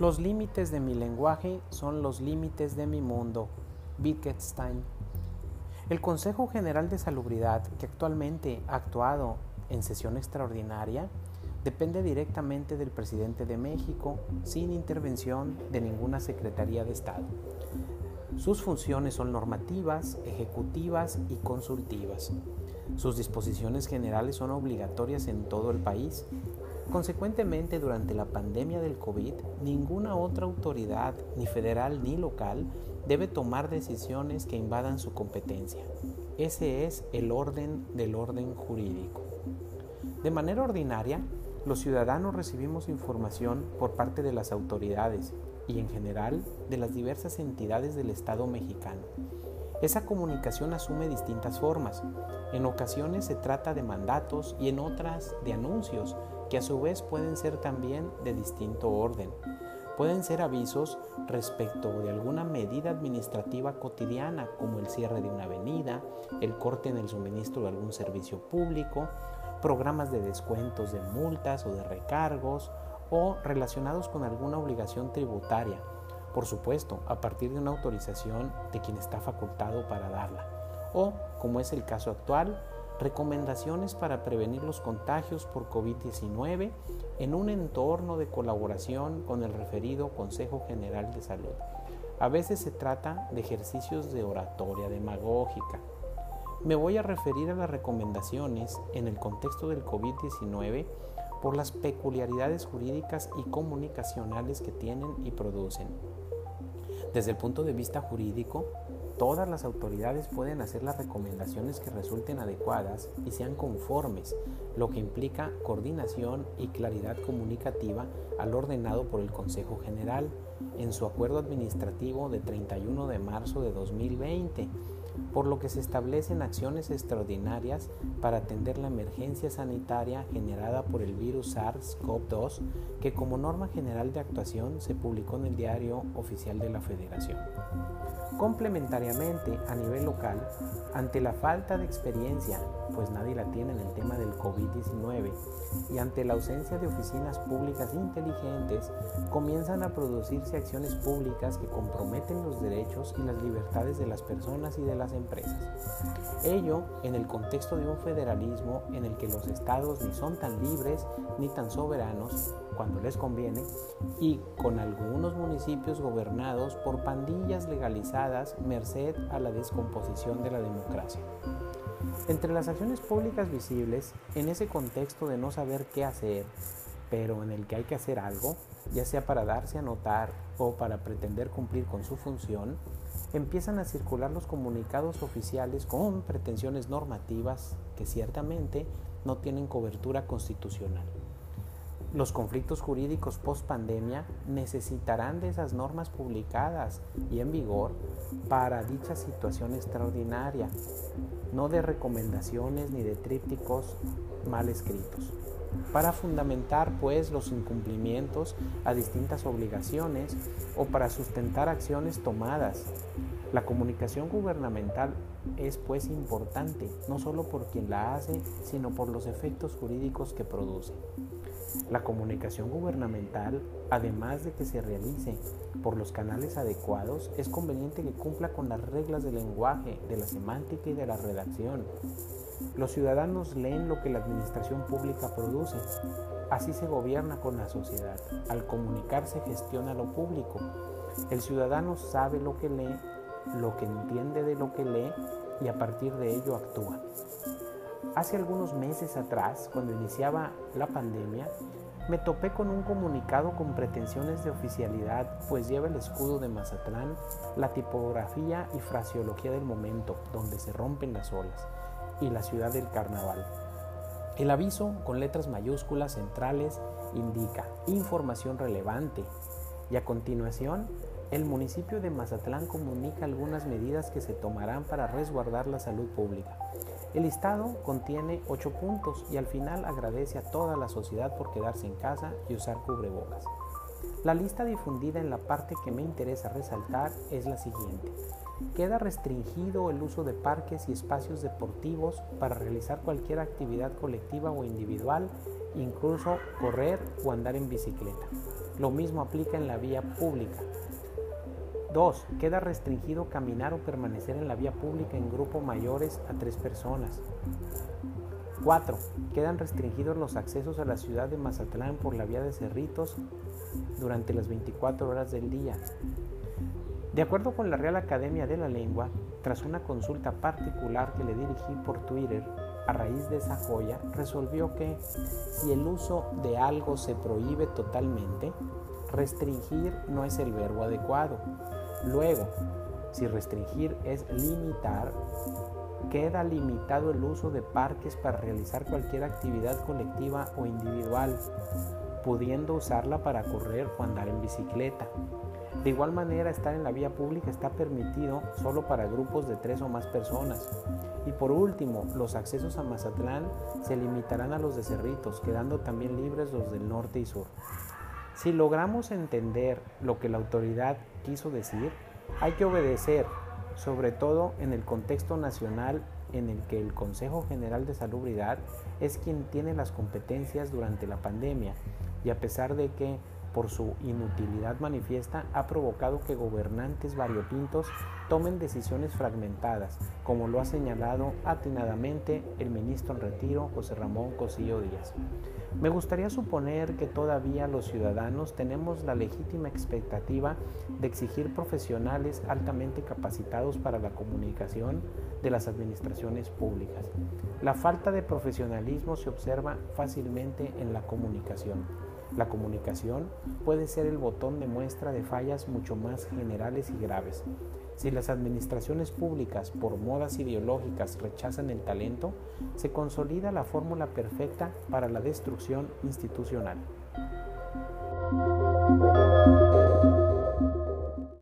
Los límites de mi lenguaje son los límites de mi mundo. Wittgenstein. El Consejo General de Salubridad, que actualmente ha actuado en sesión extraordinaria, depende directamente del presidente de México sin intervención de ninguna Secretaría de Estado. Sus funciones son normativas, ejecutivas y consultivas. Sus disposiciones generales son obligatorias en todo el país. Consecuentemente, durante la pandemia del COVID, ninguna otra autoridad, ni federal ni local, debe tomar decisiones que invadan su competencia. Ese es el orden del orden jurídico. De manera ordinaria, los ciudadanos recibimos información por parte de las autoridades y en general de las diversas entidades del Estado mexicano. Esa comunicación asume distintas formas. En ocasiones se trata de mandatos y en otras de anuncios, que a su vez pueden ser también de distinto orden. Pueden ser avisos respecto de alguna medida administrativa cotidiana, como el cierre de una avenida, el corte en el suministro de algún servicio público, programas de descuentos de multas o de recargos o relacionados con alguna obligación tributaria, por supuesto, a partir de una autorización de quien está facultado para darla, o, como es el caso actual, recomendaciones para prevenir los contagios por COVID-19 en un entorno de colaboración con el referido Consejo General de Salud. A veces se trata de ejercicios de oratoria demagógica, me voy a referir a las recomendaciones en el contexto del COVID-19 por las peculiaridades jurídicas y comunicacionales que tienen y producen. Desde el punto de vista jurídico, todas las autoridades pueden hacer las recomendaciones que resulten adecuadas y sean conformes, lo que implica coordinación y claridad comunicativa al ordenado por el Consejo General. En su acuerdo administrativo de 31 de marzo de 2020 por lo que se establecen acciones extraordinarias para atender la emergencia sanitaria generada por el virus SARS-CoV-2, que como norma general de actuación se publicó en el Diario Oficial de la Federación. Complementariamente, a nivel local, ante la falta de experiencia, pues nadie la tiene en el tema del COVID-19, y ante la ausencia de oficinas públicas inteligentes, comienzan a producirse acciones públicas que comprometen los derechos y las libertades de las personas y de las empresas. Ello en el contexto de un federalismo en el que los estados ni son tan libres ni tan soberanos cuando les conviene y con algunos municipios gobernados por pandillas legalizadas merced a la descomposición de la democracia. Entre las acciones públicas visibles, en ese contexto de no saber qué hacer, pero en el que hay que hacer algo, ya sea para darse a notar o para pretender cumplir con su función, empiezan a circular los comunicados oficiales con pretensiones normativas que ciertamente no tienen cobertura constitucional. Los conflictos jurídicos post pandemia necesitarán de esas normas publicadas y en vigor para dicha situación extraordinaria, no de recomendaciones ni de trípticos mal escritos. Para fundamentar pues los incumplimientos a distintas obligaciones o para sustentar acciones tomadas. La comunicación gubernamental es pues importante, no solo por quien la hace, sino por los efectos jurídicos que produce. La comunicación gubernamental, además de que se realice por los canales adecuados, es conveniente que cumpla con las reglas del lenguaje, de la semántica y de la redacción. Los ciudadanos leen lo que la administración pública produce. Así se gobierna con la sociedad. Al comunicarse gestiona lo público. El ciudadano sabe lo que lee, lo que entiende de lo que lee y a partir de ello actúa. Hace algunos meses atrás, cuando iniciaba la pandemia, me topé con un comunicado con pretensiones de oficialidad, pues lleva el escudo de Mazatlán, la tipografía y fraseología del momento, donde se rompen las olas, y la ciudad del carnaval. El aviso, con letras mayúsculas centrales, indica información relevante, y a continuación el municipio de Mazatlán comunica algunas medidas que se tomarán para resguardar la salud pública. El listado contiene ocho puntos y al final agradece a toda la sociedad por quedarse en casa y usar cubrebocas. La lista difundida en la parte que me interesa resaltar es la siguiente. Queda restringido el uso de parques y espacios deportivos para realizar cualquier actividad colectiva o individual, incluso correr o andar en bicicleta. Lo mismo aplica en la vía pública. 2. Queda restringido caminar o permanecer en la vía pública en grupos mayores a tres personas. 4. Quedan restringidos los accesos a la ciudad de Mazatlán por la vía de Cerritos durante las 24 horas del día. De acuerdo con la Real Academia de la Lengua, tras una consulta particular que le dirigí por Twitter, a raíz de esa joya, resolvió que si el uso de algo se prohíbe totalmente, restringir no es el verbo adecuado. Luego, si restringir es limitar, queda limitado el uso de parques para realizar cualquier actividad colectiva o individual, pudiendo usarla para correr o andar en bicicleta. De igual manera, estar en la vía pública está permitido solo para grupos de tres o más personas. Y por último, los accesos a Mazatlán se limitarán a los de Cerritos, quedando también libres los del norte y sur. Si logramos entender lo que la autoridad quiso decir, hay que obedecer, sobre todo en el contexto nacional en el que el Consejo General de Salubridad es quien tiene las competencias durante la pandemia y a pesar de que por su inutilidad manifiesta ha provocado que gobernantes variopintos tomen decisiones fragmentadas, como lo ha señalado atinadamente el ministro en retiro José Ramón Cosillo Díaz. Me gustaría suponer que todavía los ciudadanos tenemos la legítima expectativa de exigir profesionales altamente capacitados para la comunicación de las administraciones públicas. La falta de profesionalismo se observa fácilmente en la comunicación. La comunicación puede ser el botón de muestra de fallas mucho más generales y graves. Si las administraciones públicas por modas ideológicas rechazan el talento, se consolida la fórmula perfecta para la destrucción institucional.